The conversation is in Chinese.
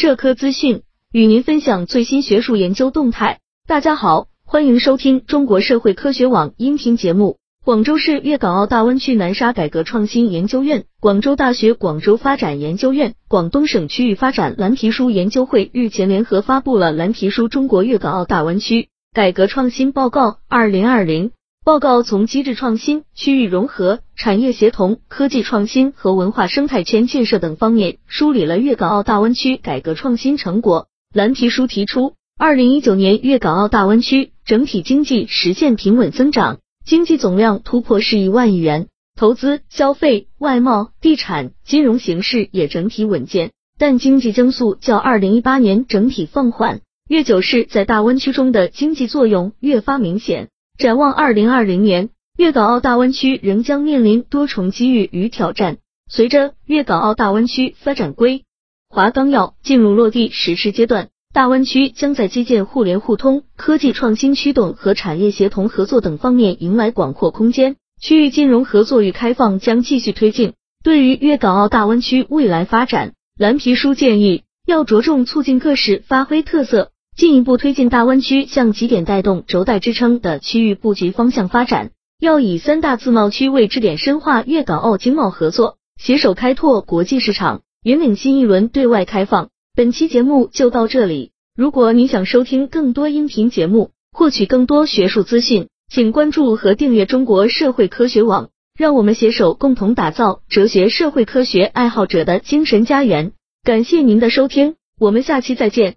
社科资讯，与您分享最新学术研究动态。大家好，欢迎收听中国社会科学网音频节目。广州市粤港澳大湾区南沙改革创新研究院、广州大学广州发展研究院、广东省区域发展蓝皮书研究会日前联合发布了蓝皮书《中国粤港澳大湾区改革创新报告（二零二零）》。报告从机制创新、区域融合、产业协同、科技创新和文化生态圈建设等方面梳理了粤港澳大湾区改革创新成果。蓝皮书提出，二零一九年粤港澳大湾区整体经济实现平稳增长。经济总量突破十亿万亿元，投资、消费、外贸、地产、金融形势也整体稳健，但经济增速较二零一八年整体放缓。粤九市在大湾区中的经济作用越发明显。展望二零二零年，粤港澳大湾区仍将面临多重机遇与挑战。随着粤港澳大湾区发展规划纲要进入落地实施阶段。大湾区将在基建互联互通、科技创新驱动和产业协同合作等方面迎来广阔空间，区域金融合作与开放将继续推进。对于粤港澳大湾区未来发展，蓝皮书建议要着重促进各市发挥特色，进一步推进大湾区向极点带动、轴带支撑的区域布局方向发展。要以三大自贸区为支点，深化粤港澳经贸合作，携手开拓国际市场，引领新一轮对外开放。本期节目就到这里。如果你想收听更多音频节目，获取更多学术资讯，请关注和订阅中国社会科学网。让我们携手共同打造哲学社会科学爱好者的精神家园。感谢您的收听，我们下期再见。